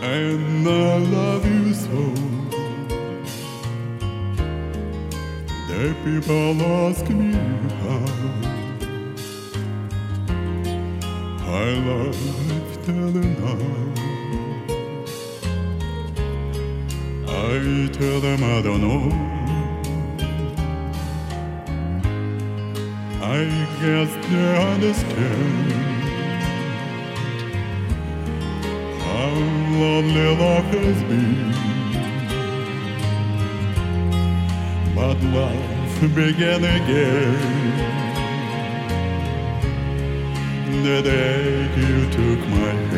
I love you so. The people ask me how. I love telling now. I tell them I don't know. I guess they understand how lonely life has been. But life began again. The day you took my hand.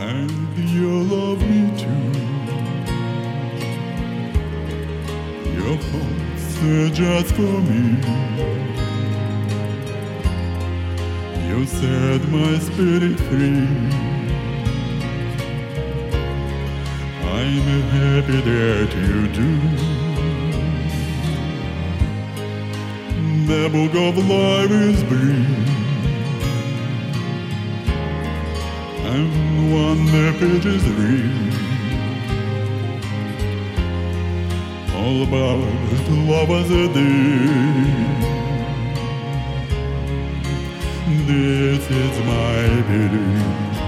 And you love me too. Your thoughts are just for me. You set my spirit free. I'm happy that you do. The book of life is brief. And one the pages read All about love as a day This is my belief